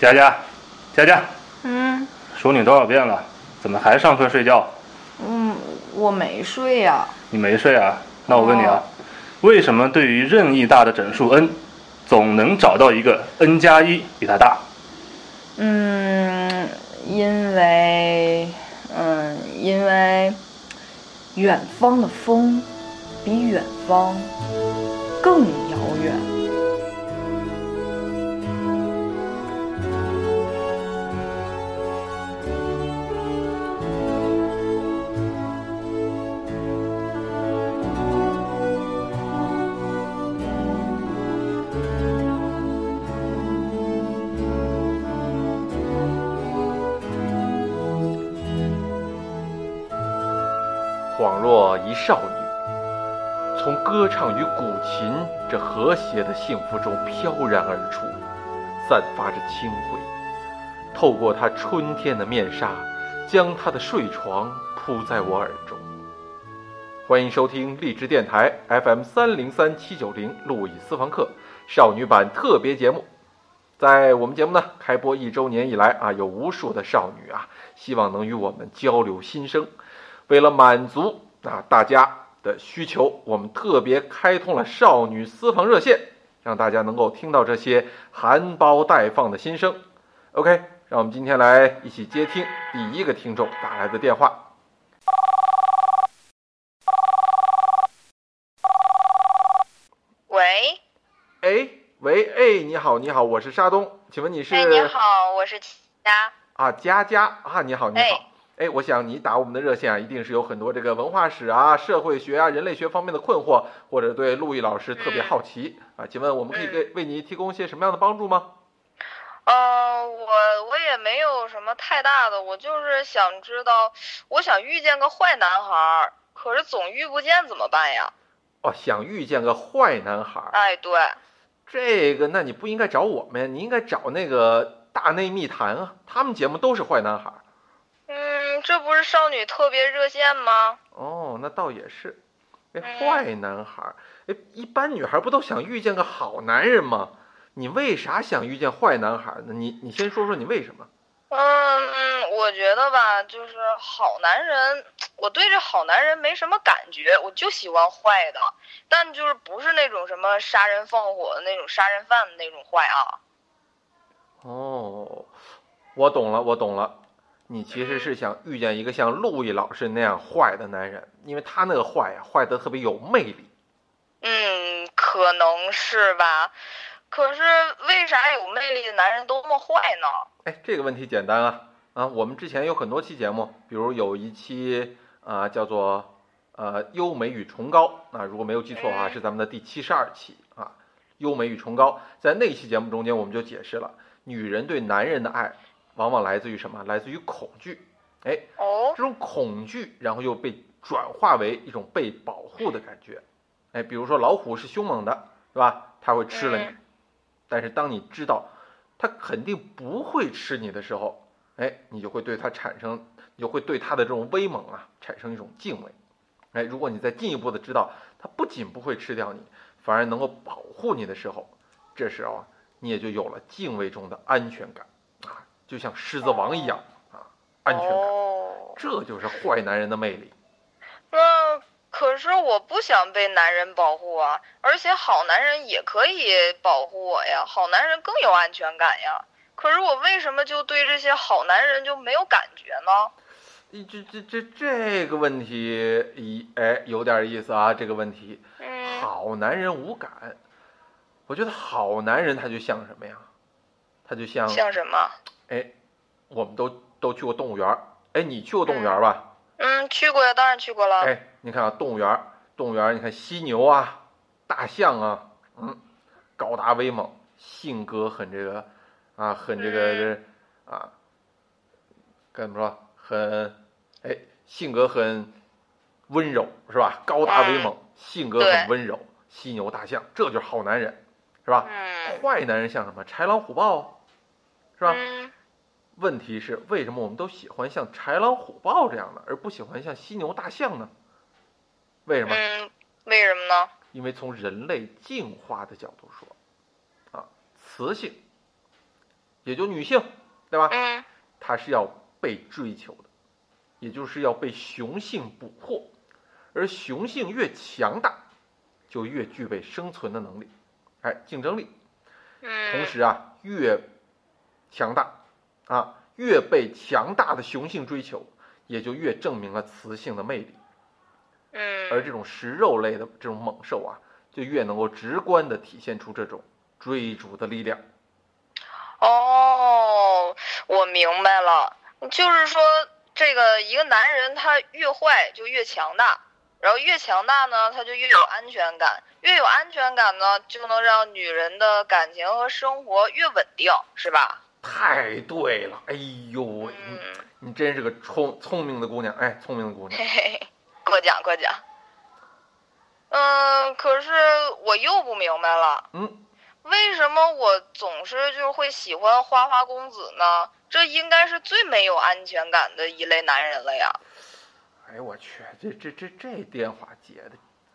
佳佳，佳佳，嗯说你多少遍了？怎么还上课睡觉？嗯，我没睡呀、你没睡啊？那我问你啊哦，为什么对于任意大的整数 n，总能找到一个 n 加一比它大？嗯，因为，嗯，因为远方的风比远方更遥远。少女，从歌唱与古琴这和谐的幸福中飘然而出，散发着清辉。透过她春天的面纱，将她的睡床铺在我耳中。欢迎收听荔枝电台 FM 三零三七九零路易私房课少女版特别节目。在我们节目呢开播一周年以来啊，有无数的少女啊，希望能与我们交流心声。为了满足啊大家的需求，我们特别开通了少女私房热线，让大家能够听到这些含苞待放的心声。OK，让我们今天来一起接听第一个听众打来的电话。喂，哎，喂，哎，你好，你好，我是沙东，请问你是？哎，你好，我是佳。啊，佳佳啊，你好，你好。哎，我想你打我们的热线啊，一定是有很多这个文化史啊、社会学啊、人类学方面的困惑，或者对陆毅老师特别好奇、啊。请问我们可以给为你提供一些什么样的帮助吗？呃，我我也没有什么太大的，我就是想知道，我想遇见个坏男孩儿，可是总遇不见，怎么办呀？哦，想遇见个坏男孩儿，哎，对，这个那你不应该找我们呀，你应该找那个大内密谈啊，他们节目都是坏男孩这不是少女特别热线吗？哦，那倒也是。哎，嗯坏男孩儿，哎，一般女孩不都想遇见个好男人吗？你为啥想遇见坏男孩儿呢？你你先说说你为什么？嗯嗯，我觉得吧，就是好男人，我对这好男人没什么感觉，我就喜欢坏的，但就是不是那种什么杀人放火的那种杀人犯的那种坏啊。哦，我懂了，我懂了。你其实是想遇见一个像陆毅老师那样坏的男人，因为他那个坏呀、坏的特别有魅力。嗯，可能是吧。可是为啥有魅力的男人都那么坏呢？哎，这个问题简单啊啊！我们之前有很多期节目，比如有一期啊、叫做呃优美与崇高啊，如果没有记错的话，嗯是咱们的第七十二期啊，优美与崇高。在那期节目中间，我们就解释了，女人对男人的爱往往来自于什么？来自于恐惧。哎，哦，这种恐惧，然后又被转化为一种被保护的感觉。哎，比如说老虎是凶猛的，是吧？它会吃了你。嗯但是当你知道它肯定不会吃你的时候，哎，你就会对它产生，你就会对它的这种威猛啊产生一种敬畏。哎，如果你再进一步的知道它不仅不会吃掉你，反而能够保护你的时候，这时候啊，你也就有了敬畏中的安全感啊，就像狮子王一样啊，安全感。哦，这就是坏男人的魅力。那可是我不想被男人保护啊，而且好男人也可以保护我呀，好男人更有安全感呀。可是我为什么就对这些好男人就没有感觉呢？这这这这个问题，一哎有点意思啊，这个问题。嗯，好男人无感，我觉得好男人他就像什么呀？他就像像什么？哎，我们都都去过动物园儿，哎，你去过动物园儿吧？嗯，去过呀，当然去过了。哎，你看啊，动物园儿，动物园儿，你看犀牛啊，大象啊，嗯，高大威猛，性格很这个啊，很这个这啊，该怎么说？很哎，性格很温柔是吧？高大威猛，性格很温柔，犀牛、大象，这就是好男人，是吧？嗯，坏男人像什么？豺狼虎豹，是吧？嗯，问题是为什么我们都喜欢像豺狼虎豹这样的，而不喜欢像犀牛大象呢？为什么？嗯，为什么呢？因为从人类进化的角度说，啊，雌性也就女性，对吧？嗯她是要被追求的，也就是要被雄性捕获，而雄性越强大，就越具备生存的能力，哎，竞争力。嗯，同时啊，越强大啊，越被强大的雄性追求，也就越证明了雌性的魅力。嗯，而这种食肉类的这种猛兽啊，就越能够直观的体现出这种追逐的力量。哦，我明白了，就是说，这个一个男人他越坏就越强大，然后越强大呢，他就越有安全感，越有安全感呢，就能让女人的感情和生活越稳定，是吧？太对了，哎呦，喂嗯，你真是个聪聪明的姑娘，哎，聪明的姑娘。嘿嘿，过奖过奖。嗯，可是我又不明白了，嗯，为什么我总是就会喜欢花花公子呢？这应该是最没有安全感的一类男人了呀。哎呦我去，这这这这电话接的，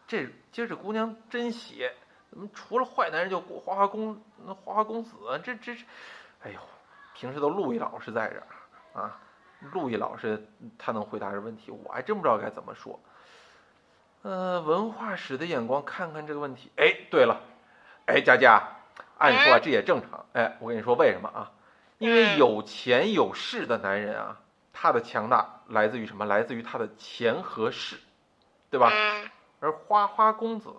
这今儿这姑娘真邪，怎么除了坏男人就花花公那花花公子啊？这这这，哎呦，平时都陆毅老师在这儿啊，陆毅老师他能回答这问题，我还真不知道该怎么说。呃，文化史的眼光看看这个问题。哎，对了，哎，佳佳，按说啊这也正常。哎，我跟你说为什么啊？因为嗯有钱有势的男人啊，他的强大来自于什么？来自于他的钱和势，对吧？嗯而花花公子，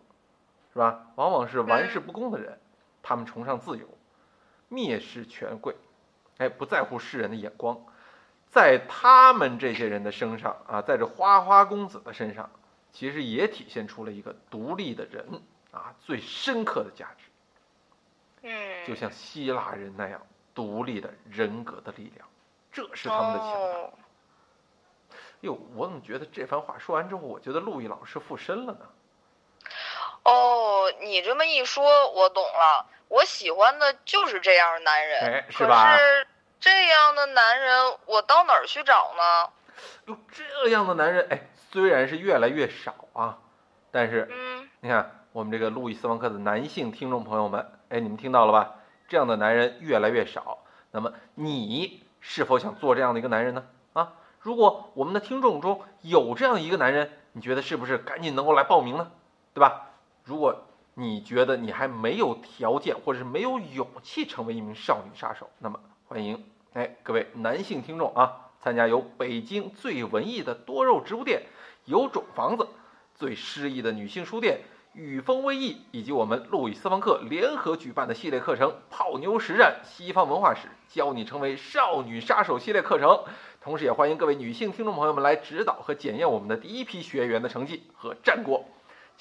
是吧？往往是玩世不恭的人，他们崇尚自由，蔑视权贵，哎，不在乎世人的眼光。在他们这些人的身上啊，在这花花公子的身上，其实也体现出了一个独立的人啊最深刻的价值，嗯，就像希腊人那样独立的人格的力量，这是他们的强大。哦哟，我怎么觉得这番话说完之后，我觉得陆毅老师附身了呢？哦，你这么一说，我懂了。我喜欢的就是这样的男人，哎是可吧是这样的男人，我到哪儿去找呢？哟，这样的男人，哎，虽然是越来越少啊，但是嗯你看我们这个路易斯方克的男性听众朋友们，哎，你们听到了吧？这样的男人越来越少。那么你是否想做这样的一个男人呢？啊，如果我们的听众中有这样一个男人，你觉得是不是赶紧能够来报名呢？对吧？如果你觉得你还没有条件或者是没有勇气成为一名少女杀手，那么欢迎哎各位男性听众啊，参加由北京最文艺的多肉植物店、有种房子、最诗意的女性书店。雨风微艺以及我们路易斯方克联合举办的系列课程《泡妞实战西方文化史》，教你成为少女杀手系列课程。同时，也欢迎各位女性听众朋友们来指导和检验我们的第一批学员的成绩和战果。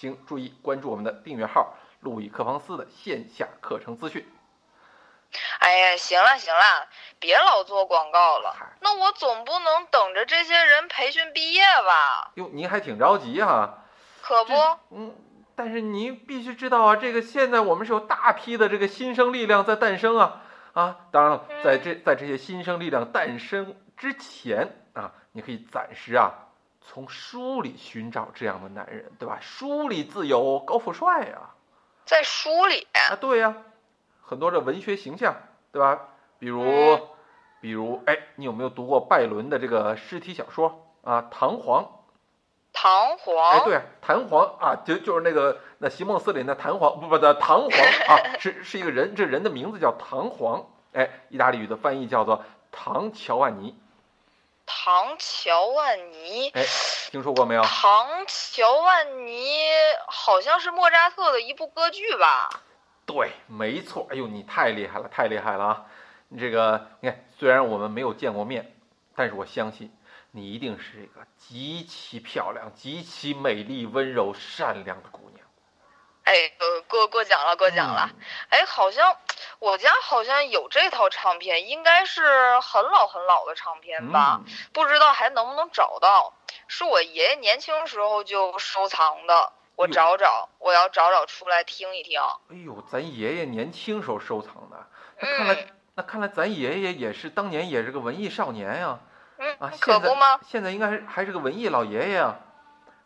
请注意关注我们的订阅号“路易克房斯”的线下课程资讯。哎呀，行了行了，别老做广告了。那我总不能等着这些人培训毕业吧？哟，您还挺着急哈、可不，嗯，但是您必须知道啊，这个现在我们是有大批的这个新生力量在诞生啊啊！当然了，在这在这些新生力量诞生之前啊，你可以暂时啊从书里寻找这样的男人，对吧？书里自有高富帅呀、在书里。啊，对呀、很多的文学形象，对吧？比如嗯，比如，哎，你有没有读过拜伦的这个尸体小说啊？弹簧。弹簧。哎，对啊，弹簧啊，就就是那个那席梦思里那弹簧，不不的弹簧啊，是是一个人，这人的名字叫弹簧，哎，意大利语的翻译叫做唐乔万尼，唐乔万尼。哎，听说过没有？唐乔万尼好像是莫扎特的一部歌剧吧？对，没错，哎呦，你太厉害了，太厉害了啊！你这个，你看，虽然我们没有见过面，但是我相信你一定是一个极其漂亮、极其美丽、温柔、善良的姑娘。哎，呃，过过奖了，过奖了。嗯哎，好像我家好像有这套唱片，应该是很老很老的唱片吧？嗯，不知道还能不能找到。是我爷爷年轻时候就收藏的，我找找，我要找找出来听一听。哎呦，咱爷爷年轻时候收藏的，那看来、嗯那看来咱爷爷也是当年也是个文艺少年呀、嗯，啊，可不吗？现在应该还还是个文艺老爷爷呀、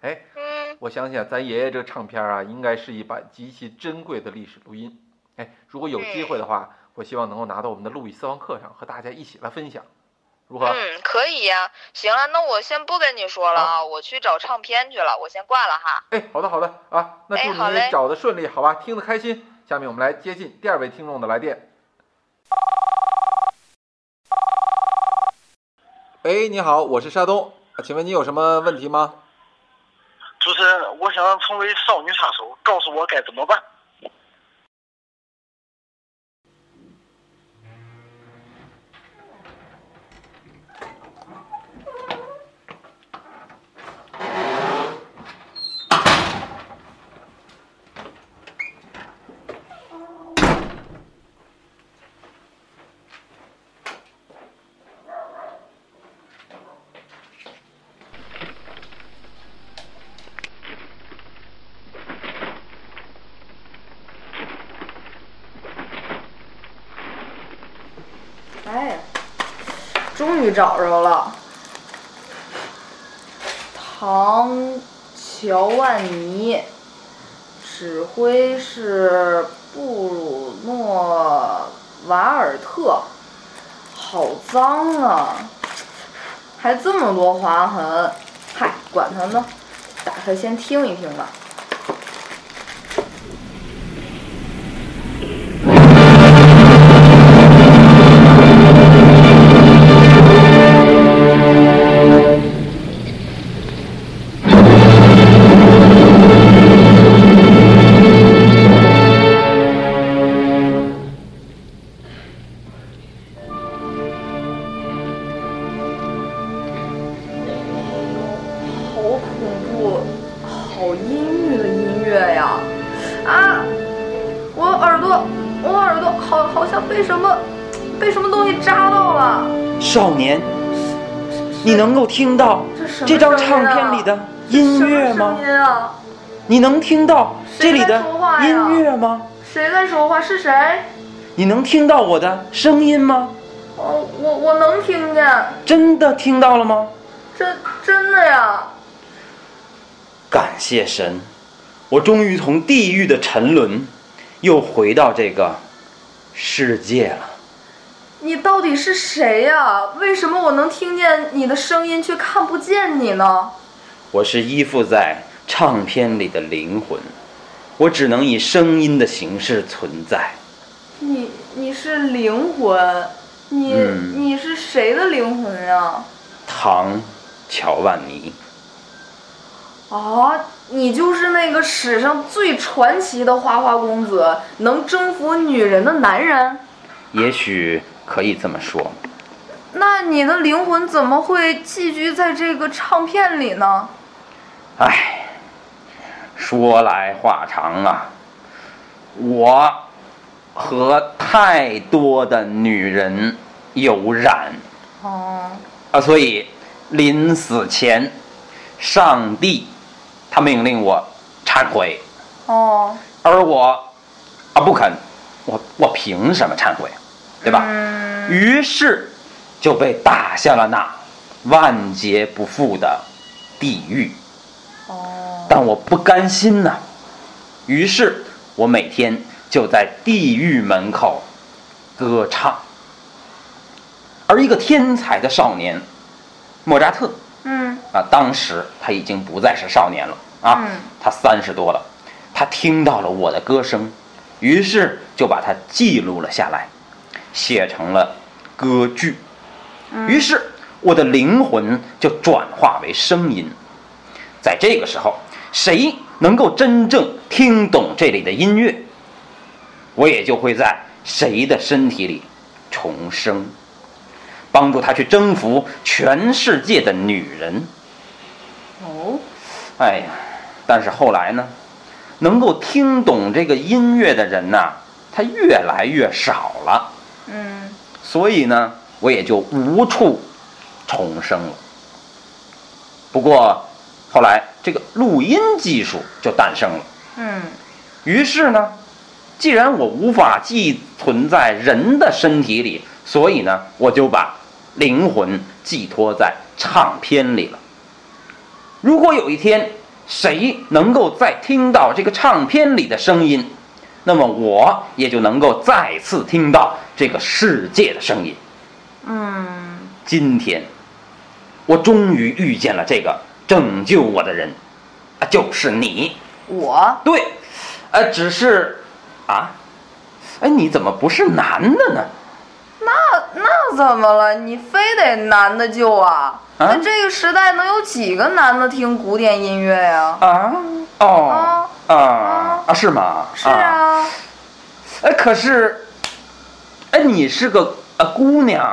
哎，嗯，我相信啊，咱爷爷这个唱片啊，应该是一版极其珍贵的历史录音。哎，如果有机会的话，我希望能够拿到我们的路易私房课上和大家一起来分享，如何？嗯，可以呀。行了，那我先不跟你说了啊，我去找唱片去了，我先挂了哈。哎，好的好的啊，那祝你找的顺利，好吧？听得开心。下面我们来接近第二位听众的来电。哎，你好，我是沙东，啊请问你有什么问题吗？主持人，我想成为少女杀手，告诉我该怎么办。终于找着了。唐乔万尼，指挥是布鲁诺瓦尔特。好脏啊，还这么多划痕。嗨，管他呢，打开先听一听吧。听到这张唱片里的音乐吗？你能听到这里的音乐吗？谁在说话？是谁？你能听到我的声音吗？哦，我我能听见，真的听到了吗？真真的呀！感谢神，我终于从地狱的沉沦，又回到这个世界了。你到底是谁呀？为什么我能听见你的声音，却看不见你呢？我是依附在唱片里的灵魂，我只能以声音的形式存在。你你是灵魂，你、嗯你是谁的灵魂呀？唐乔万尼，啊，你就是那个史上最传奇的花花公子，能征服女人的男人。也许可以这么说。那你的灵魂怎么会寄居在这个唱片里呢？唉，说来话长啊，我和太多的女人有染。哦，啊，所以临死前，上帝他命令我忏悔，哦，而我啊不肯，我我凭什么忏悔，对吧？嗯，于是就被打下了那万劫不复的地狱。哦，但我不甘心呐、于是我每天就在地狱门口歌唱。而一个天才的少年，莫扎特嗯啊，当时他已经不再是少年了啊，嗯他三十多了。他听到了我的歌声，于是就把它记录了下来，写成了歌剧。于是我的灵魂就转化为声音。在这个时候，谁能够真正听懂这里的音乐，我也就会在谁的身体里重生，帮助他去征服全世界的女人。哦，哎呀，但是后来呢，能够听懂这个音乐的人呐、他越来越少了，嗯所以呢，我也就无处重生了。不过后来这个录音技术就诞生了，嗯于是呢，既然我无法寄存在人的身体里，所以呢，我就把灵魂寄托在唱片里了。如果有一天谁能够再听到这个唱片里的声音，那么我也就能够再次听到这个世界的声音。嗯，今天，我终于遇见了这个拯救我的人，啊，就是你。我对，呃，只是，啊，哎，你怎么不是男的呢？那那怎么了？你非得男的救啊？啊那这个时代能有几个男的听古典音乐呀？啊，哦，啊啊，是吗？是啊，哎，可是，哎，你是个呃姑娘，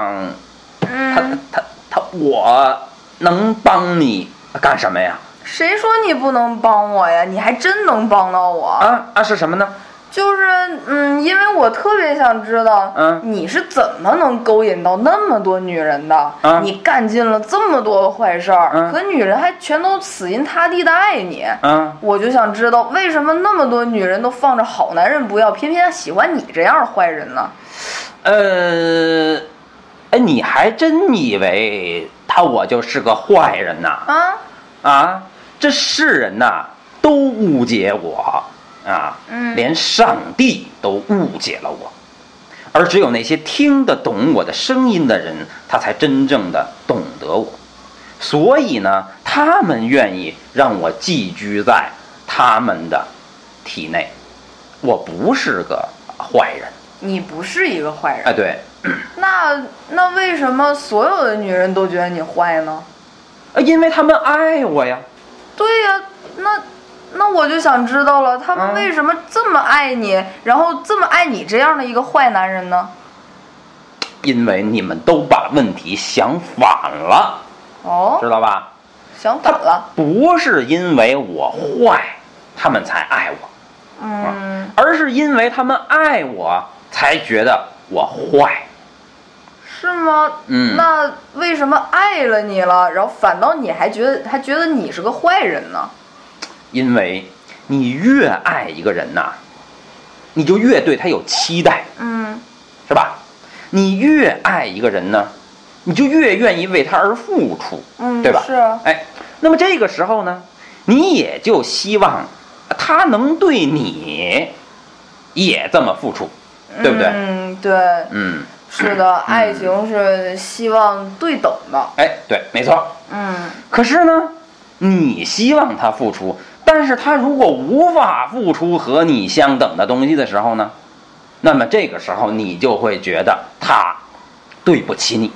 她嗯，她她，我能帮你干什么呀？谁说你不能帮我呀？你还真能帮到我。啊啊，是什么呢？就是，嗯，因为我特别想知道，嗯你是怎么能勾引到那么多女人的？啊你干尽了这么多的坏事儿，嗯可女人还全都死心塌地的爱你。嗯，我就想知道，为什么那么多女人都放着好男人不要，偏偏喜欢你这样的坏人呢？呃，哎，你还真以为他我就是个坏人呐？啊，啊，这世人呐都误解我啊，嗯连上帝都误解了我，而只有那些听得懂我的声音的人，他才真正的懂得我。所以呢，他们愿意让我寄居在他们的体内。我不是个坏人，你不是一个坏人，哎，对，那那为什么所有的女人都觉得你坏呢？呃因为他们爱我呀。对呀、那那我就想知道了，他们嗯为什么这么爱你，然后这么爱你这样的一个坏男人呢？因为你们都把问题想反了，哦，知道吧？想反了，不是因为我坏，他们才爱我，嗯，而是因为他们爱我，才觉得我坏。是吗？嗯那为什么爱了你了，然后反倒你还觉得还觉得你是个坏人呢？因为你越爱一个人呐，你就越对他有期待，嗯是吧？你越爱一个人呢，你就越愿意为他而付出，嗯，对吧？是啊，哎，那么这个时候呢，你也就希望他能对你也这么付出，对不对？嗯，对，嗯，是的，爱情是希望对等的。哎，对，没错。嗯可是呢，你希望他付出，但是他如果无法付出和你相等的东西的时候呢，那么这个时候你就会觉得他对不起你，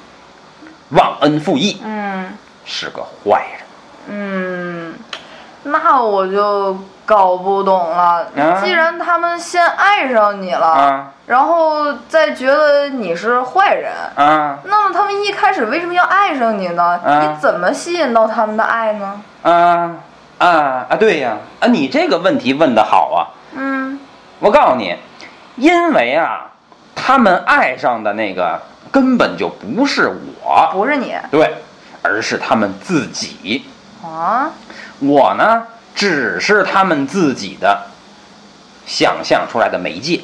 忘恩负义，嗯是个坏人。嗯，那我就搞不懂了。啊既然他们先爱上你了，啊然后再觉得你是坏人，啊那么他们一开始为什么要爱上你呢？啊你怎么吸引到他们的爱呢？啊啊啊！对呀，啊，你这个问题问的好啊！嗯我告诉你，因为啊，他们爱上的那个根本就不是我，不是你对，而是他们自己。啊？我呢，只是他们自己的想象出来的媒介，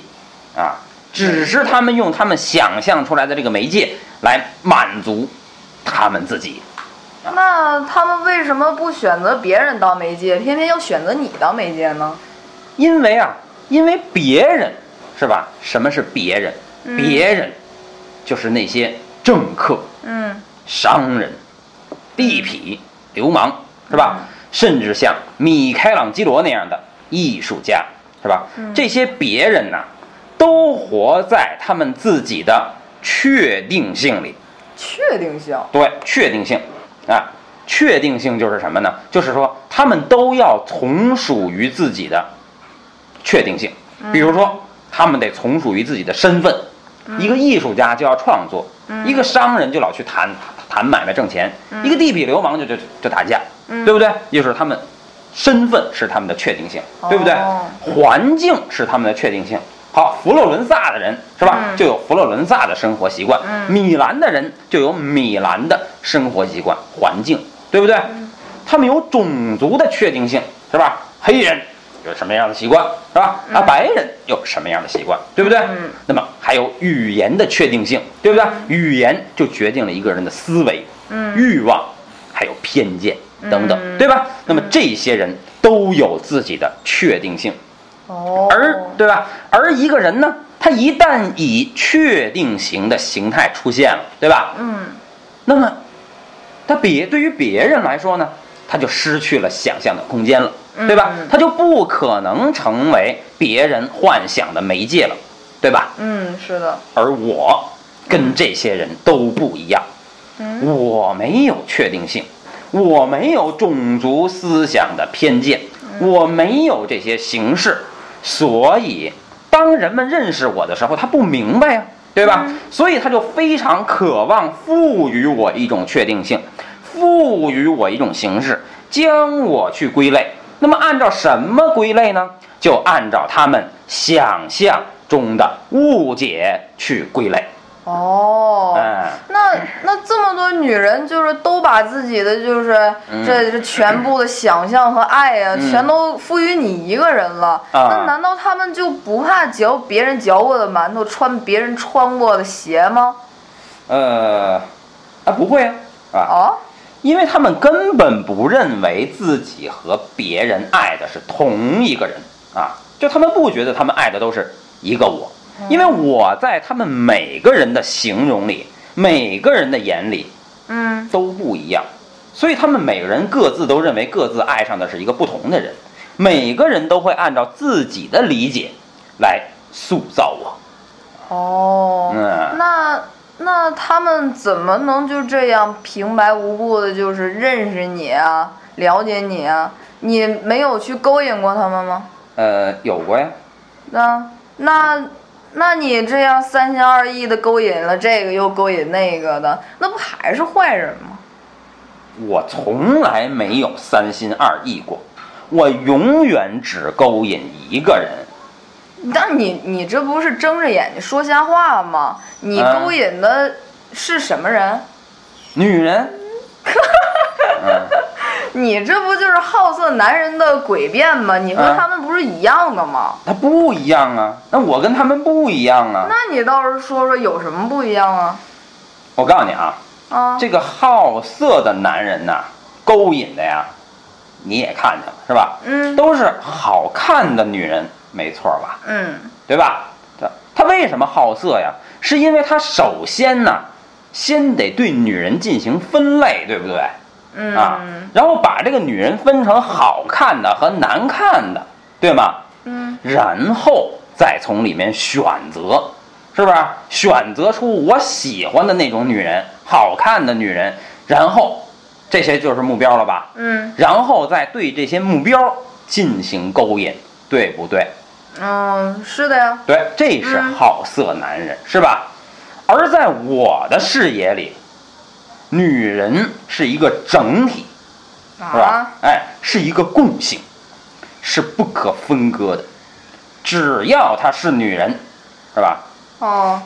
啊，只是他们用他们想象出来的这个媒介来满足他们自己。那他们为什么不选择别人当媒介，偏偏要选择你当媒介呢？因为啊，因为别人是吧？什么是别人？嗯别人就是那些政客、嗯商人、地痞、流氓，是吧？嗯甚至像米开朗基罗那样的艺术家，是吧？嗯这些别人呐、都活在他们自己的确定性里。确定性。对，确定性啊，确定性就是什么呢？就是说他们都要从属于自己的确定性。比如说，他们得从属于自己的身份。一个艺术家就要创作，一个商人就老去谈谈买卖挣钱，一个地痞流氓就就就打架，对不对？就是他们身份是他们的确定性，对不对哦？环境是他们的确定性。好，佛罗伦萨的人是吧，嗯就有佛罗伦萨的生活习惯；嗯米兰的人就有米兰的生活习惯、环境，对不对？嗯他们有种族的确定性，是吧？黑人有什么样的习惯，是吧？啊，白人有什么样的习惯，对不对？嗯那么还有语言的确定性，对不对？语言就决定了一个人的思维、嗯欲望，还有偏见等等，嗯对吧？那么这些人都有自己的确定性。哦，而对吧？而一个人呢，他一旦以确定型的形态出现了，对吧？嗯那么，他别对于别人来说呢，他就失去了想象的空间了，对吧？嗯他就不可能成为别人幻想的媒介了，对吧？嗯，是的，而我跟这些人都不一样，嗯我没有确定性，我没有种族思想的偏见，我没有这些形式，所以当人们认识我的时候，他不明白呀、对吧？所以他就非常渴望赋予我一种确定性，赋予我一种形式，将我去归类。那么按照什么归类呢？就按照他们想象中的误解去归类。哦，嗯，那那这么多女人，就是都把自己的就是、嗯。这这全部的想象和爱呀、嗯。全都赋予你一个人了。啊。那难道他们就不怕嚼别人嚼过的馒头，穿别人穿过的鞋吗？呃，啊，不会啊，啊，哦，因为他们根本不认为自己和别人爱的是同一个人啊，就他们不觉得他们爱的都是一个我，因为我在他们每个人的形容里，每个人的眼里嗯，都不一样，所以他们每个人各自都认为各自爱上的是一个不同的人，每个人都会按照自己的理解来塑造我。哦，嗯那那他们怎么能就这样平白无故的，就是认识你啊，了解你啊？你没有去勾引过他们吗？呃，有过呀，那那那你这样三心二意的勾引了这个又勾引那个的，那不还是坏人吗？我从来没有三心二意过，我永远只勾引一个人。但你你这不是睁着眼睛说瞎话吗？你嗯勾引的是什么人？女人，嗯，你这不就是好色男人的诡辩吗？你和嗯他们不是一样的吗？他不一样啊，那我跟他们不一样啊。那你倒是说说有什么不一样啊？我告诉你啊，啊，这个好色的男人呐，勾引的呀，你也看见了是吧？嗯都是好看的女人，没错吧？嗯对吧？他他为什么好色呀？是因为他首先呢，先得对女人进行分类，对不对？嗯啊，然后把这个女人分成好看的和难看的，对吗？嗯然后再从里面选择，是不是？选择出我喜欢的那种女人，好看的女人，然后这些就是目标了吧？嗯然后再对这些目标进行勾引，对不对？嗯，是的呀。对，这是嗯好色男人，是吧？而在我的视野里，女人是一个整体，是吧啊？？哎，是一个共性，是不可分割的。只要她是女人，是吧？哦，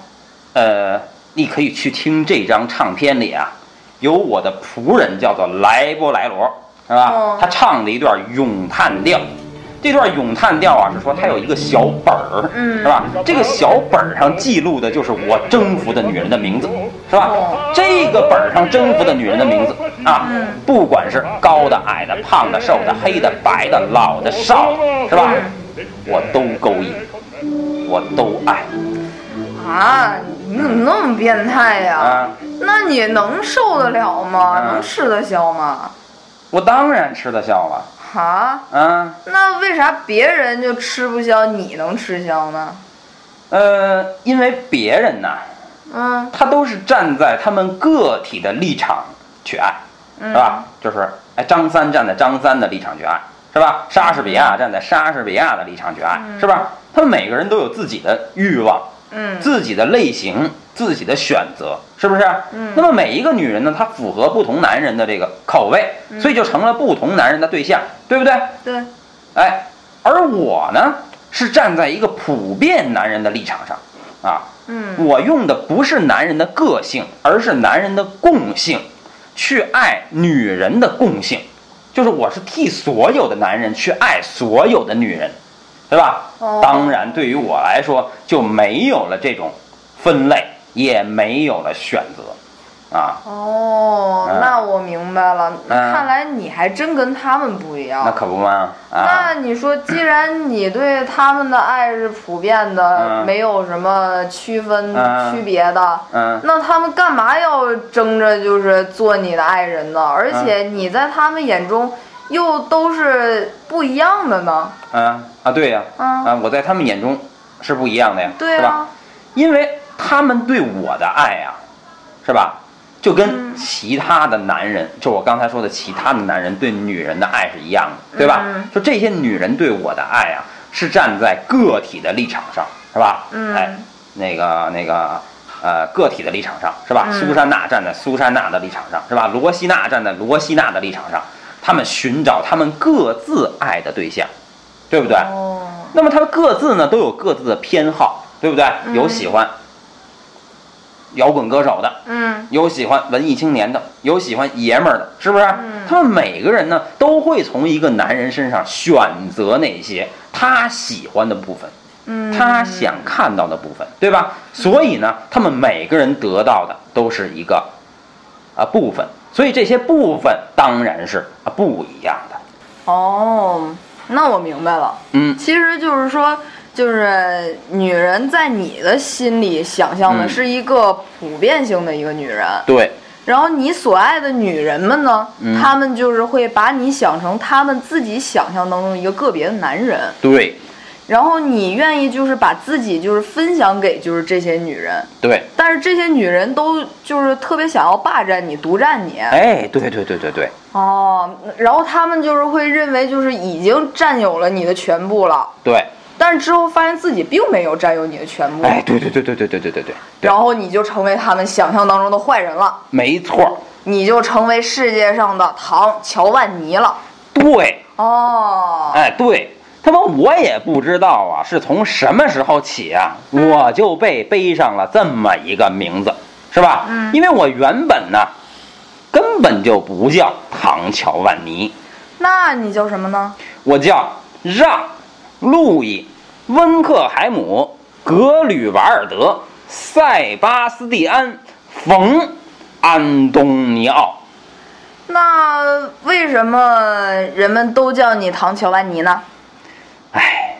呃，你可以去听这张唱片里啊，有我的仆人叫做莱波莱罗，是吧？哦他唱的一段咏叹调。这段咏叹调啊，是说他有一个小本儿，嗯是吧？这个小本儿上记录的就是我征服的女人的名字，是吧？哦这个本儿上征服的女人的名字啊，嗯不管是高的、矮的、胖的、瘦的、黑的、白的、老的、少的，是吧？我都勾引，我都爱啊，你怎么那么变态呀？啊！那你能受得了吗？嗯能吃得消吗？我当然吃得消了啊，啊。那为啥别人就吃不消，你能吃消呢？呃，因为别人呐，嗯他都是站在他们个体的立场去爱，嗯，是吧？就是哎，张三站在张三的立场去爱，是吧？莎士比亚站在莎士比亚的立场去爱，是吧？他们每个人都有自己的欲望，嗯。自己的类型，自己的选择，是不是？嗯。那么每一个女人呢，她符合不同男人的这个口味，所以就成了不同男人的对象，对不对？对，哎，而我呢，是站在一个普遍男人的立场上，啊，嗯。我用的不是男人的个性，而是男人的共性，去爱女人的共性，就是我是替所有的男人去爱所有的女人，对吧？哦当然，对于我来说就没有了这种分类，也没有了选择。啊。哦，嗯那我明白了。嗯看来你还真跟他们不一样。那可不嘛那啊！你说，既然你对他们的爱是普遍的，嗯没有什么区分、嗯区别的，嗯那他们干嘛要争着就是做你的爱人呢？而且你在他们眼中又都是不一样的呢？嗯啊，对呀嗯，啊，我在他们眼中是不一样的呀，对是吧？啊，因为他们对我的爱呀、是吧？就跟嗯其他的男人，就我刚才说的其他的男人对女人的爱是一样的，对吧？嗯就这些女人对我的爱啊，是站在个体的立场上，是吧？嗯哎，那个那个呃，个体的立场上，是吧？嗯苏珊娜站在苏珊娜的立场上，是吧？罗西娜站在罗西娜的立场上，他们寻找他们各自爱的对象，对不对？哦，那么他们各自呢都有各自的偏好，对不对？嗯有喜欢摇滚歌手的，嗯有喜欢文艺青年的，有喜欢爷们儿的，是不是？嗯他们每个人呢都会从一个男人身上选择那些他喜欢的部分，嗯，他想看到的部分，对吧？所以呢，他们每个人得到的都是一个啊部分，所以这些部分当然是啊不一样的。哦，那我明白了。嗯。其实就是说，就是女人在你的心里想象的嗯。是一个普遍性的一个女人，对，然后你所爱的女人们呢，嗯。她们就是会把你想成她们自己想象当中一个个别的男人，对，然后你愿意就是把自己就是分享给就是这些女人，对，但是这些女人都就是特别想要霸占你、独占你，哎，对对对对对，哦，然后他们就是会认为就是已经占有了你的全部了。对，但是之后发现自己并没有占有你的全部，哎，对对对对对对对对对，然后你就成为他们想象当中的坏人了，没错，你就成为世界上的唐乔万尼了。对，哦，哎，对，他妈我也不知道啊，是从什么时候起啊，我就被背上了这么一个名字，是吧？嗯因为我原本呢，根本就不叫唐乔万尼，那你叫什么呢？我叫让·路易·温克海姆·格吕瓦尔德·塞巴斯蒂安·冯·安东尼奥。那为什么人们都叫你唐乔万尼呢？唉，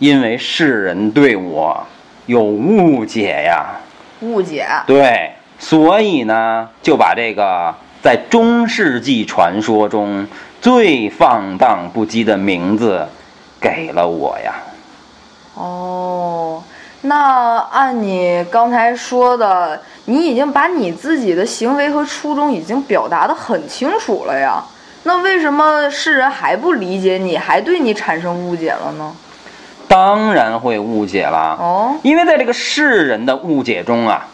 因为世人对我有误解呀，误解。对，所以呢，就把这个在中世纪传说中最放荡不羁的名字给了我呀。哦，那按你刚才说的，你已经把你自己的行为和初衷已经表达的很清楚了呀。那为什么世人还不理解你，还对你产生误解了呢？当然会误解啦，哦，因为在这个世人的误解中啊，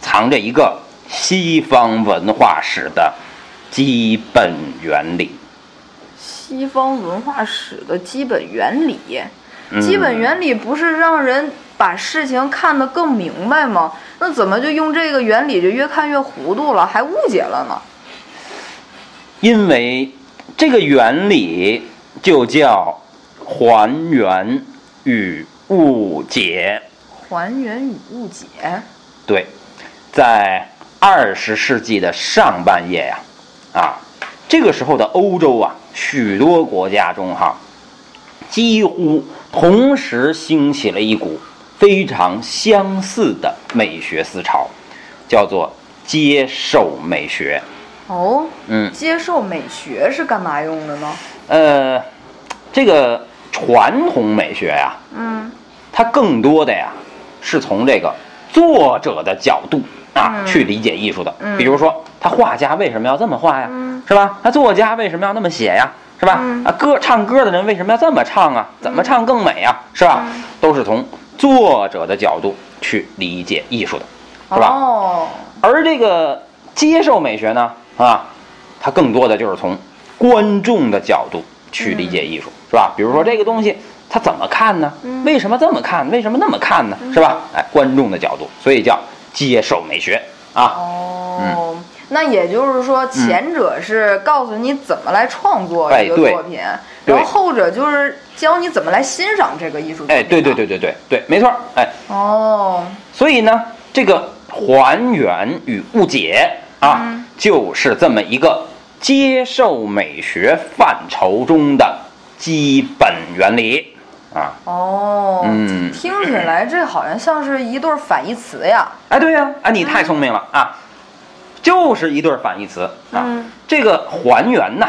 藏着一个西方文化史的基本原理。西方文化史的基本原理，嗯基本原理不是让人把事情看得更明白吗？那怎么就用这个原理就越看越糊涂了，还误解了呢？因为这个原理就叫还原与误解。还原与误解。对，在二十世纪的上半叶呀，啊，这个时候的欧洲啊，许多国家中哈，几乎同时兴起了一股非常相似的美学思潮，叫做接受美学。哦，嗯，接受美学是干嘛用的呢？呃，这个传统美学呀、嗯它更多的呀是从这个作者的角度啊、嗯去理解艺术的。嗯比如说，他画家为什么要这么画呀？嗯是吧？他作家为什么要那么写呀？是吧？嗯啊，歌唱歌的人为什么要这么唱啊？怎么唱更美啊？是吧？嗯都是从作者的角度去理解艺术的，是吧？哦，而这个接受美学呢，啊，它更多的就是从观众的角度去理解艺术，是吧？比如说这个东西他怎么看呢？嗯为什么这么看？为什么那么看呢？是吧？哎，观众的角度，所以叫接受美学啊。哦，那也就是说，前者是告诉你怎么来创作哎对一个作品，对然后后者就是教你怎么来欣赏这个艺术。哎，对对。对对对对，没错儿。哎，哦，所以呢，这个还原与误解啊，就是这么一个接受美学范畴中的基本原理啊。哦，嗯听起来这好像像是一对反义词呀。哎，对呀、啊，你太聪明了啊，就是一对反义词啊。嗯这个还原呢，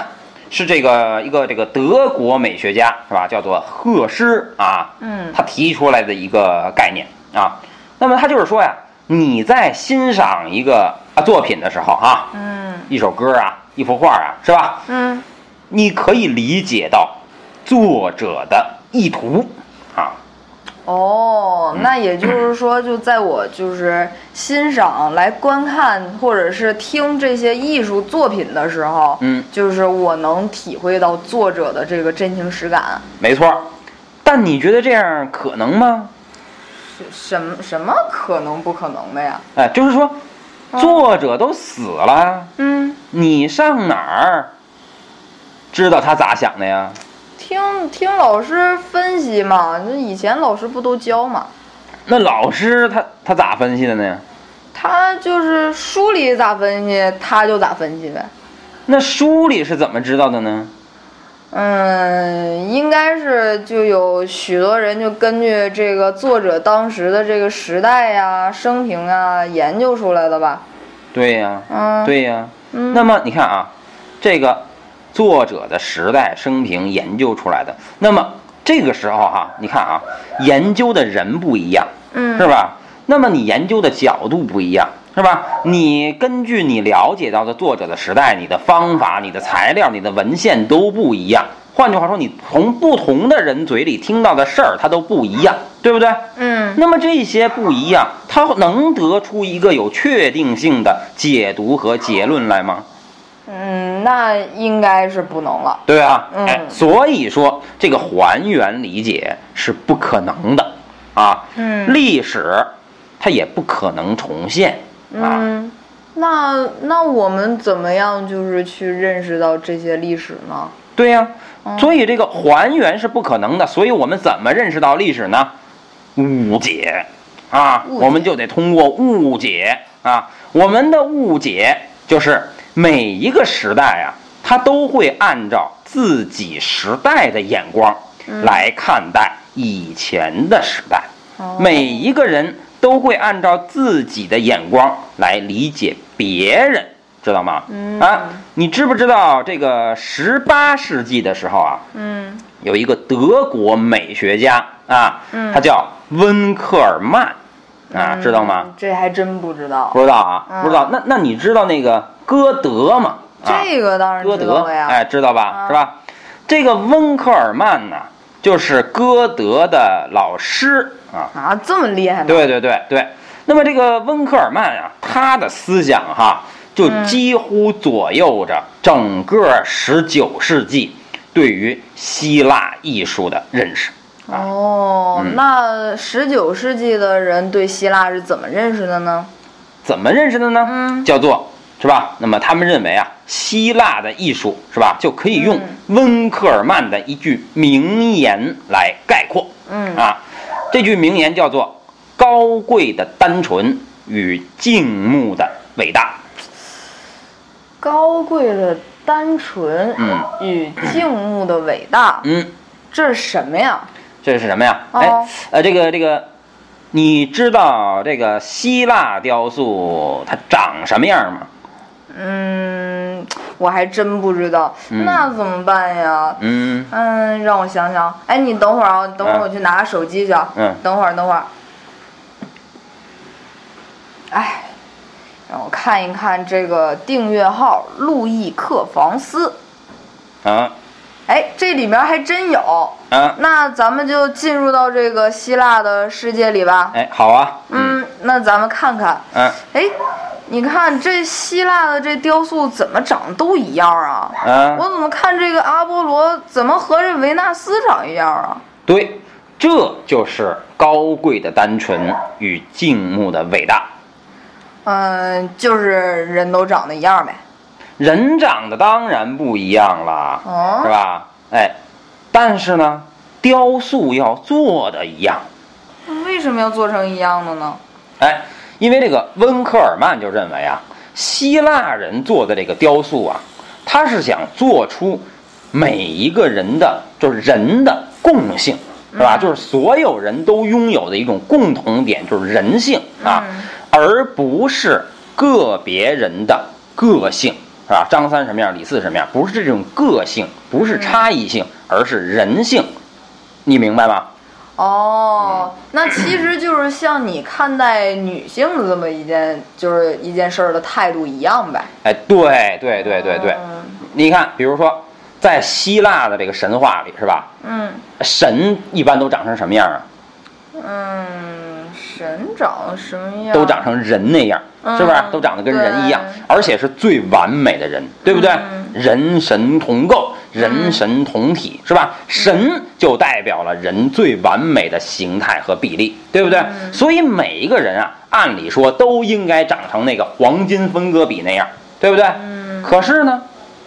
是这个一个这个德国美学家是吧，叫做赫施啊，嗯他提出来的一个概念啊。那么他就是说呀，你在欣赏一个啊作品的时候哈、嗯一首歌啊，一幅画啊，是吧？嗯你可以理解到作者的意图啊。哦，那也就是说，就在我就是欣赏、来观看或者是听这些艺术作品的时候，嗯，就是我能体会到作者的这个真情实感。没错，但你觉得这样可能吗？什什么什么可能不可能的呀？哎，就是说，作者都死了，嗯，你上哪儿知道他咋想的呀？听听老师分析嘛，那以前老师不都教嘛？那老师他他咋分析的呢？他就是书里咋分析，他就咋分析呗。那书里是怎么知道的呢？嗯，应该是就有许多人就根据这个作者当时的这个时代呀、生平啊研究出来的吧。对呀、嗯，，对呀、嗯，那么你看啊，这个作者的时代生平研究出来的，那么这个时候哈、你看啊，研究的人不一样，嗯是吧？那么你研究的角度不一样，是吧？你根据你了解到的作者的时代，你的方法、你的材料、你的文献都不一样。换句话说，你从不同的人嘴里听到的事儿，它都不一样，对不对？嗯那么这些不一样，它能得出一个有确定性的解读和结论来吗？嗯，那应该是不能了。对啊，嗯哎，所以说这个还原理解是不可能的啊，嗯历史它也不可能重现啊。嗯，那那我们怎么样就是去认识到这些历史呢？对呀、嗯所以这个还原是不可能的，所以我们怎么认识到历史呢？误解啊，我们就得通过误解啊，我们的误解就是每一个时代啊，它都会按照自己时代的眼光来看待以前的时代，哦每一个人都会按照自己的眼光来理解别人，知道吗？嗯啊，你知不知道这个十八世纪的时候啊，嗯有一个德国美学家啊，嗯他叫温克尔曼啊，知道吗？嗯这还真不知道不。知道啊，嗯不知道。那那你知道那个歌德吗？啊，这个当然歌德知道了，呀。哎，知道吧？啊是吧？这个温克尔曼呢，就是歌德的老师啊。啊，这么厉害呢？对对对对。那么这个温克尔曼啊，他的思想哈，就嗯几乎左右着整个十九世纪对于希腊艺术的认识。哦，嗯那十九世纪的人对希腊是怎么认识的呢？怎么认识的呢？嗯叫做是吧？那么他们认为啊，希腊的艺术是吧，就可以用嗯温克尔曼的一句名言来概括嗯啊。这句名言叫做“高贵的单纯与静穆的伟大高贵的单纯嗯与静穆的伟大”。，嗯，这是什么呀？这是什么呀？哦哎，呃，这个这个，你知道这个希腊雕塑它长什么样吗？嗯，我还真不知道，嗯那怎么办呀？嗯嗯，让我想想。哎，你等会儿啊，等会儿嗯我去拿个手机去啊。嗯等会儿，等会儿。哎，让我看一看这个订阅号“路易克房斯啊”。哎，这里面还真有。啊，那咱们就进入到这个希腊的世界里吧。哎，好啊，嗯，那咱们看看。嗯哎，你看这希腊的这雕塑怎么长得都一样啊？啊，我怎么看这个阿波罗怎么和这维纳斯长一样啊？对，这就是高贵的单纯与静穆的伟大。嗯，就是人都长得一样呗。人长得当然不一样了，哦是吧？哎，但是呢，雕塑要做的一样。为什么要做成一样的呢？哎，因为这个温克尔曼就认为啊，希腊人做的这个雕塑啊，他是想做出每一个人的，就是人的共性，是吧？就是所有人都拥有的一种共同点，就是人性啊，而不是个别人的个性，是吧？张三什么样，李四什么样，不是这种个性，不是差异性，而是人性，你明白吗？哦，那其实就是像你看待女性的这么一件，就是一件事儿的态度一样呗。哎，对对对对对，嗯你看，比如说在希腊的这个神话里，是吧？嗯神一般都长成什么样啊？嗯，神长什么样？都长成人那样，是不是嗯？都长得跟人一样，而且是最完美的人，对不对嗯？人神同构，人神同体，是吧？神就代表了人最完美的形态和比例，对不对？嗯所以每一个人啊，按理说都应该长成那个黄金分割比那样，对不对？嗯可是呢，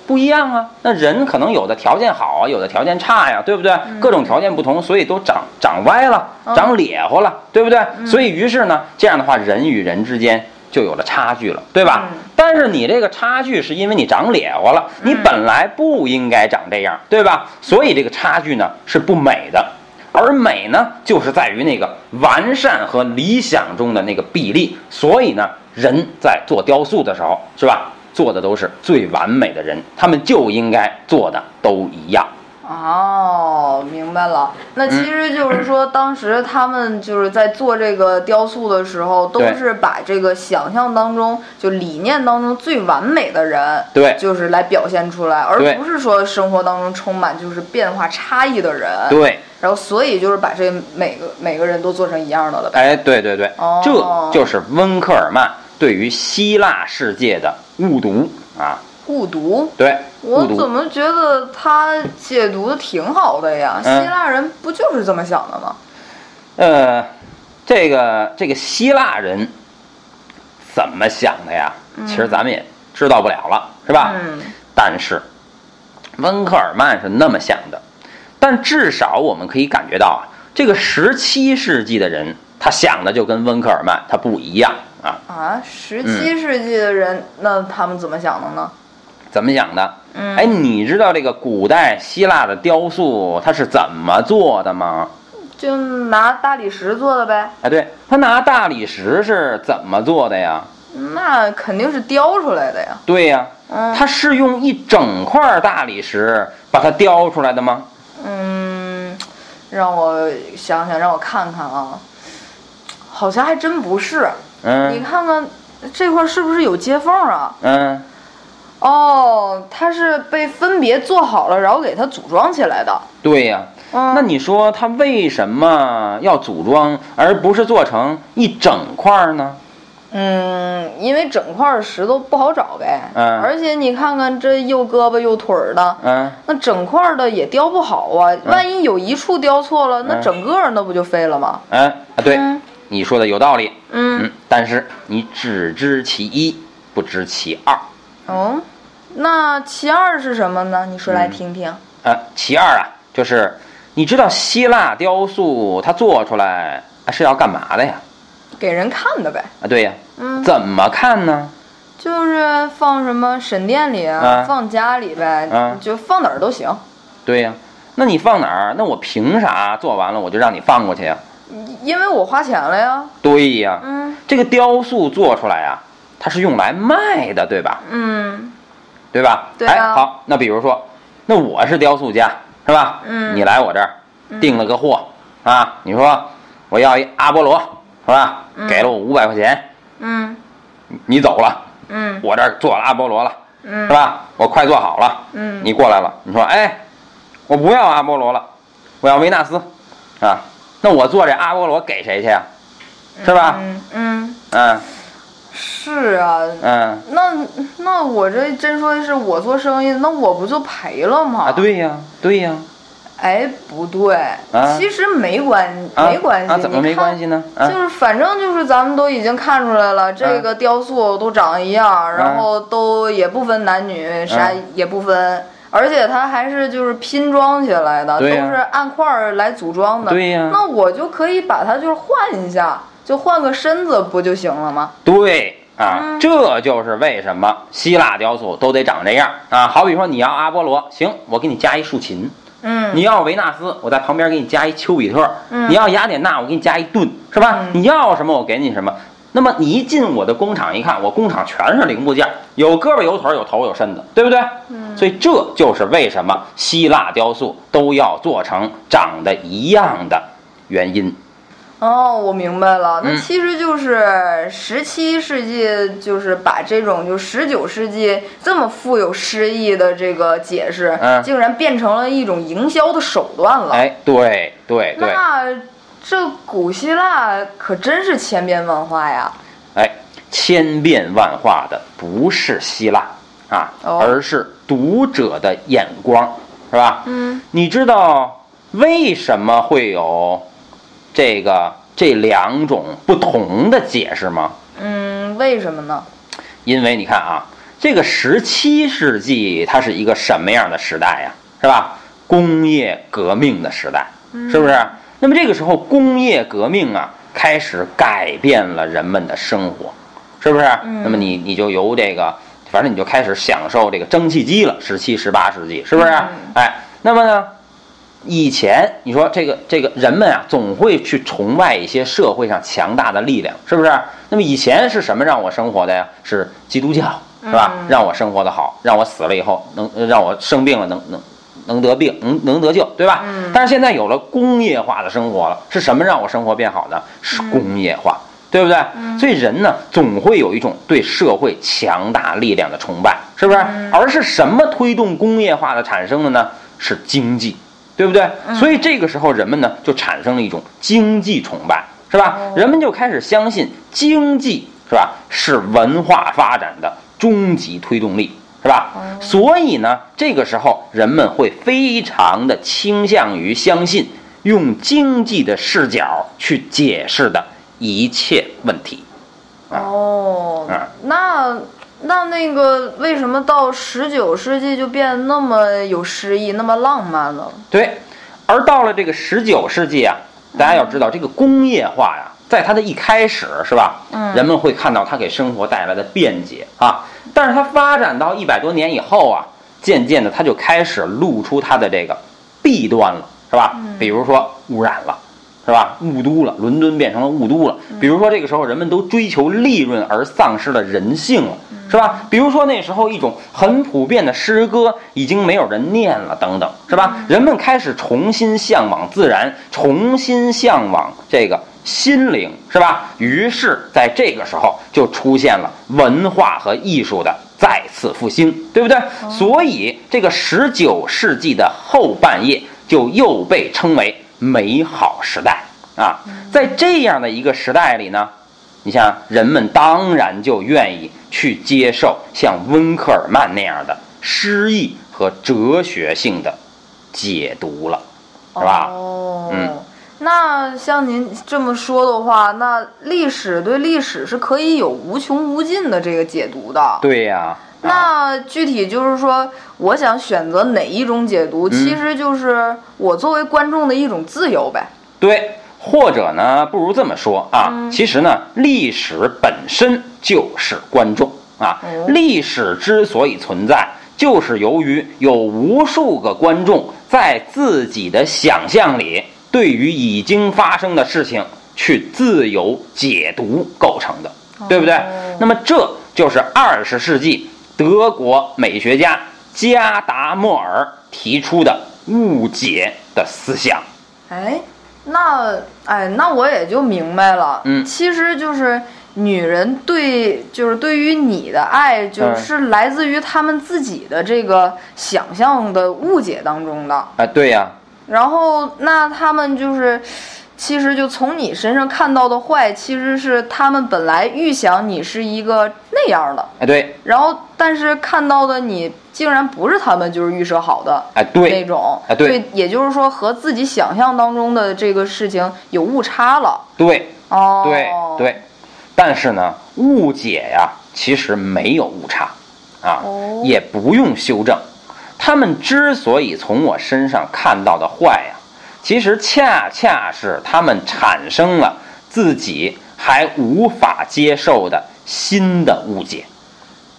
不一样啊。那人可能有的条件好啊，有的条件差呀，对不对？各种条件不同，所以都长长歪了，嗯长咧乎了，对不对？所以于是呢，这样的话，人与人之间就有了差距了，对吧？嗯但是你这个差距是因为你长咧乎了，你本来不应该长这样，对吧？所以这个差距呢是不美的。而美呢，就是在于那个完善和理想中的那个比例。所以呢，人在做雕塑的时候，是吧？做的都是最完美的人，他们就应该做的都一样。哦，明白了。那其实就是说，当时他们就是在做这个雕塑的时候，都是把这个想象当中就理念当中最完美的人，对就是来表现出来，而不是说生活当中充满就是变化差异的人。对，然后所以就是把这每个每个人都做成一样的了呗。哎，对对对，哦这就是温克尔曼对于希腊世界的误读啊。误读。对，我怎。么觉得他解读的挺好的呀？嗯希腊人不就是这么想的吗？呃，这个这个希腊人怎么想的呀？其实咱们也知道不了了，是吧？嗯但是温克尔曼是那么想的，但至少我们可以感觉到啊，这个十七世纪的人，他想的就跟温克尔曼他不一样啊。啊，十七世纪的人，那他们怎么想的呢？怎么想的？嗯哎，你知道这个古代希腊的雕塑它是怎么做的吗？就拿大理石做的呗，哎，对，他拿大理石是怎么做的呀？那肯定是雕出来的呀。对呀，嗯，它是用一整块大理石把它雕出来的吗？嗯，让我想想，让我看看啊，好像还真不是。嗯你嗯看看这块是不是有接缝啊？嗯，哦，它是被分别做好了，然后给它组装起来的。对呀。嗯，那你说它为什么要组装，而不是做成一整块呢？嗯，因为整块石头不好找呗。嗯而且你看看这又胳膊又腿儿的，嗯，那整块的也雕不好啊。万一有一处雕错了，那嗯整个那不就废了吗？嗯，啊，对，嗯你说的有道理。嗯嗯，但是你只知其一，不知其二。哦，那其二是什么呢？你说来听听。呃，其二啊，就是你知道希腊雕塑它做出来啊是要干嘛的呀？给人看的呗。啊，对呀，嗯，怎么看呢？就是放什么神殿里啊，啊放家里呗，啊就放哪儿都行。对呀，那你放哪儿？那我凭啥做完了我就让你放过去呀？因为我花钱了呀。对呀，嗯这个雕塑做出来啊，它是用来卖的，对吧？嗯对吧？对啊哎，好，那比如说，那我是雕塑家，是吧？嗯你来我这儿订了个货啊，你说我要一阿波罗，是吧？嗯给了我五百块钱，嗯你走了，嗯我这儿做了阿波罗了，嗯是吧？我快做好了，嗯，你过来了，你说，哎，我不要阿波罗了，我要维纳斯，啊，那我做这阿波罗给谁去呀？是吧？嗯嗯，嗯是啊。嗯那那我这真说是我做生意，那我不就赔了吗？啊，。对呀，对呀，哎，不对，啊其实没关啊没关系。啊，怎么没关系？系呢？啊就是反正就是咱们都已经看出来了，这个雕塑都长一样，然后都也不分男女，啥嗯也不分，而且它还是就是拼装起来的，都是按块儿来组装的。对呀那我就可以把它就是换一下，就换个身子不就行了吗？对，啊，这就是为什么希腊雕塑都得长这样啊。好比说你要阿波罗，行，我给你加一竖琴；嗯，你要维纳斯，我在旁边给你加一丘比特；嗯你要雅典娜，我给你加一盾，是吧？嗯你要什么我给你什么。那么你一进我的工厂一看，我工厂全是零部件，有胳膊有腿有头有身子，对不对？嗯所以这就是为什么希腊雕塑都要做成长得一样的原因。哦，我明白了，那嗯其实就是十七世纪，就是把这种就十九世纪这么富有诗意的这个解释，嗯竟然变成了一种营销的手段了。哎，对对对，那这古希腊可真是千变万化呀！哎，千变万化的不是希腊啊，哦而是读者的眼光，是吧？嗯你知道为什么会有这个这两种不同的解释吗？嗯，为什么呢？因为你看啊，这个十七世纪它是一个什么样的时代呀？是吧？工业革命的时代，是不是？那么这个时候，工业革命啊，开始改变了人们的生活，是不是？嗯那么你你就由这个，反正你就开始享受这个蒸汽机了。十七、十八世纪，是不是？嗯哎，那么呢？以前你说这个这个人们啊，总会去崇拜一些社会上强大的力量，是不是？那么以前是什么让我生活的呀？是基督教，是吧？嗯让我生活的好，让我死了以后能让我生病了能能能得病，能能得救，对吧？嗯但是现在有了工业化的生活了，是什么让我生活变好的？是工业化，对不对？所以人呢，总会有一种对社会强大力量的崇拜，是不是？而是什么推动工业化的产生的呢？是经济。对不对？所以这个时候人们呢就产生了一种经济崇拜，是吧？人们就开始相信经济是吧是文化发展的终极推动力，是吧？所以呢，这个时候人们会非常的倾向于相信用经济的视角去解释的一切问题。啊哦，嗯那那那个为什么到十九世纪就变得那么有诗意、那么浪漫了？对，而到了这个十九世纪啊，大家要知道，这个工业化呀，在它的一开始是吧？嗯人们会看到它给生活带来的便捷啊，但是它发展到一百多年以后啊，渐渐的它就开始露出它的这个弊端了，是吧？比如说污染了。是吧？雾都了，伦敦变成了雾都了。比如说，这个时候人们都追求利润而丧失了人性了，是吧？比如说那时候一种很普遍的诗歌已经没有人念了，等等，是吧？人们开始重新向往自然，重新向往这个心灵，是吧？于是，在这个时候就出现了文化和艺术的再次复兴，对不对？所以，这个十九世纪的后半叶就又被称为美好时代啊。在这样的一个时代里呢，你像人们当然就愿意去接受像温克尔曼那样的诗意和哲学性的解读了，是吧？哦，嗯那像您这么说的话，那历史对历史是可以有无穷无尽的这个解读的。对呀、啊，那具体就是说，我想选择哪一种解读，其实就是我作为观众的一种自由呗。对，或者呢，不如这么说啊，其实呢，历史本身就是观众啊。哦历史之所以存在，就是由于有无数个观众在自己的想象里，对于已经发生的事情去自由解读构成的，对不对？那么这就是二十世纪德国美学家加达默尔提出的误解的思想。哎，那哎，那我也就明白了。嗯其实就是女人对，就是对于你的爱，就嗯是来自于他们自己的这个想象的误解当中的。啊，对呀、然后，那他们就是，其实就从你身上看到的坏，其实是他们本来预想你是一个那样的，哎，对，然后但是看到的你竟然不是他们就是预设好的哎对，那，种，哎对。也就是说和自己想象当中的这个事情有误差了。对，哦，对，对。但是呢，误解呀，其实没有误差，啊，哦。也不用修正。他们之所以从我身上看到的坏呀，其实恰恰是他们产生了自己还无法接受的新的误解，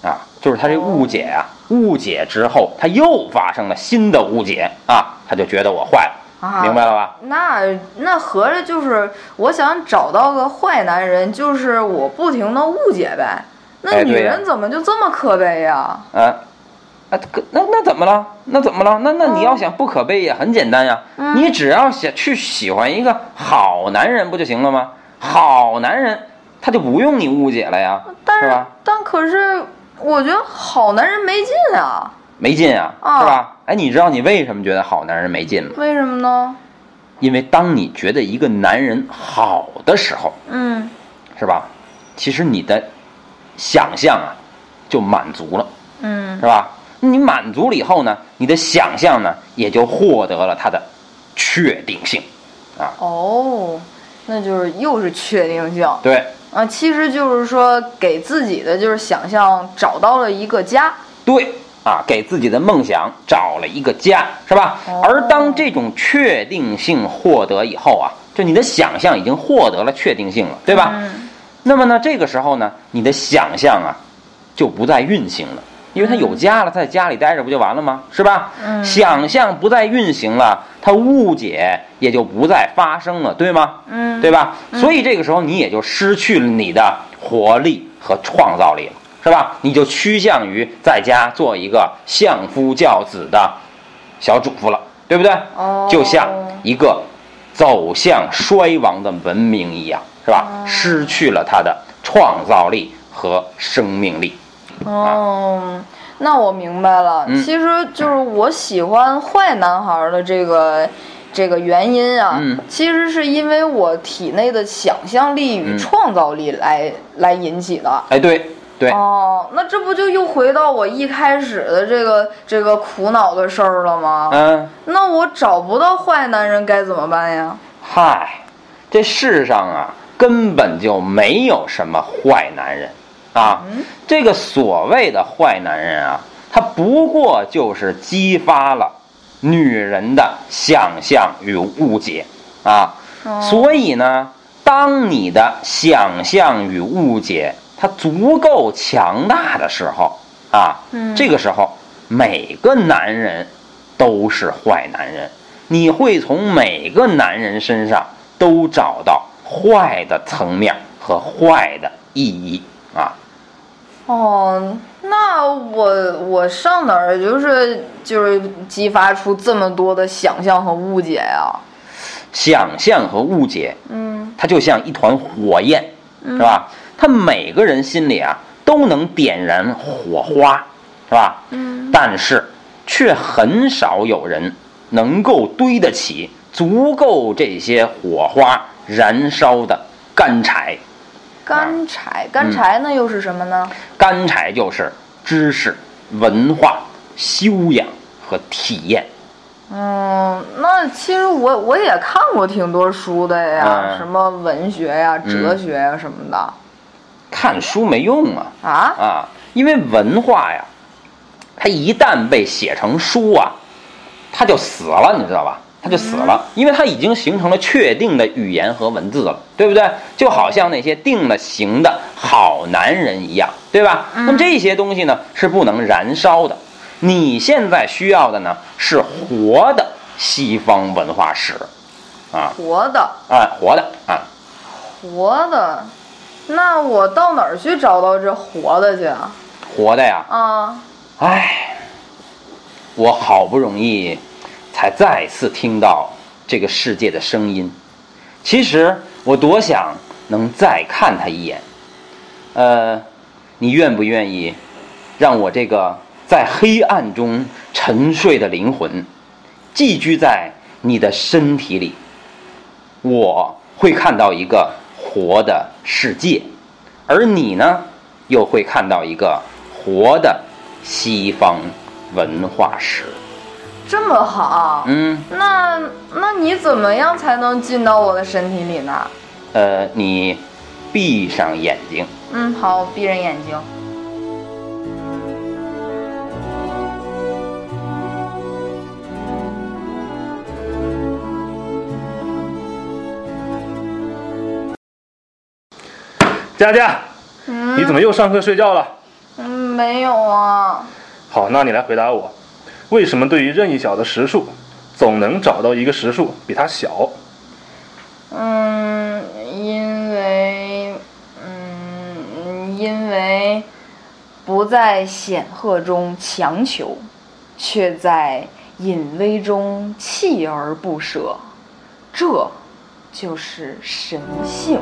啊，就是他这误解啊，误解之后他又发生了新的误解啊，他就觉得我坏了，啊，明白了吧？那那合着就是我想找到个坏男人，就是我不停的误解呗。那女人怎么就这么可悲呀？啊，啊，可那那怎么了？那怎么了？那那你要想不可悲也很简单呀，你只要想去喜欢一个好男人不就行了吗？好男人他就不用你误解了呀，但是是吧？但可是我觉得好男人没劲啊，没劲啊，啊是吧？哎，你知道你为什么觉得好男人没劲吗？为什么呢？因为当你觉得一个男人好的时候，嗯，是吧？其实你的想象啊就满足了，嗯是吧？你满足了以后呢，你的想象呢也就获得了它的确定性，啊，哦，那就是又是确定性对啊，其实就是说给自己的就是想象找到了一个家。对啊，给自己的梦想找了一个家，是吧？哦而当这种确定性获得以后啊，就你的想象已经获得了确定性了，对吧？嗯那么呢，这个时候呢，你的想象啊就不再运行了，因为他有家了，他在家里待着不就完了吗？是吧？嗯想象不再运行了，他误解也就不再发生了，对吗？嗯，对吧？所以这个时候你也就失去了你的活力和创造力了，是吧？你就趋向于在家做一个相夫教子的小主妇了，对不对？哦就像一个走向衰亡的文明一样，是吧？失去了它的创造力和生命力。哦，那我明白了，嗯。其实就是我喜欢坏男孩的这个这个原因啊，嗯。其实是因为我体内的想象力与嗯。创造力来、来引起的。哎，对对，哦，那这不就又回到我一开始的这个这个苦恼的事儿了吗？嗯，那我找不到坏男人该怎么办呀？嗨，这世上啊根本就没有什么坏男人啊。这个所谓的坏男人啊，他不过就是激发了女人的想象与误解啊。所以呢，当你的想象与误解它足够强大的时候啊，嗯这个时候每个男人都是坏男人，你会从每个男人身上都找到坏的层面和坏的意义啊。哦，那我我上哪儿就是就是激发出这么多的想象和误解呀？想象和误解，嗯它就像一团火焰，是吧？他每个人心里啊都能点燃火花，是吧？嗯但是却很少有人能够堆得起足够这些火花燃烧的干柴。干柴，干柴那又是什么呢？干柴就是知识、文化、修养和体验。嗯，那其实我我也看过挺多书的呀，嗯什么文学呀、哲学呀什么的。看书没用啊啊？啊，因为文化呀，它一旦被写成书啊，它就死了，你知道吧？它就死了，因为他已经形成了确定的语言和文字了，对不对？就好像那些定了型的好男人一样，对吧？那么这些东西呢是不能燃烧的。你现在需要的呢是活的西方文化史，啊活的，啊，活的啊，活的，那我到哪儿去找到这活的去啊？活的呀。啊，哎，我好不容易才再次听到这个世界的声音。其实我多想能再看他一眼。呃，你愿不愿意让我这个在黑暗中沉睡的灵魂寄居在你的身体里？我会看到一个活的世界，而你呢，又会看到一个活的西方文化史。这么好。嗯，那那你怎么样才能进到我的身体里呢？呃，你闭上眼睛，嗯，好，我闭上眼睛。佳佳，嗯你怎么又上课睡觉了？嗯，没有啊。好，那你来回答我，为什么对于任意小的实数，总能找到一个实数比它小？嗯，因为，嗯，因为不在显赫中强求，却在隐微中锲而不舍，这就是神性。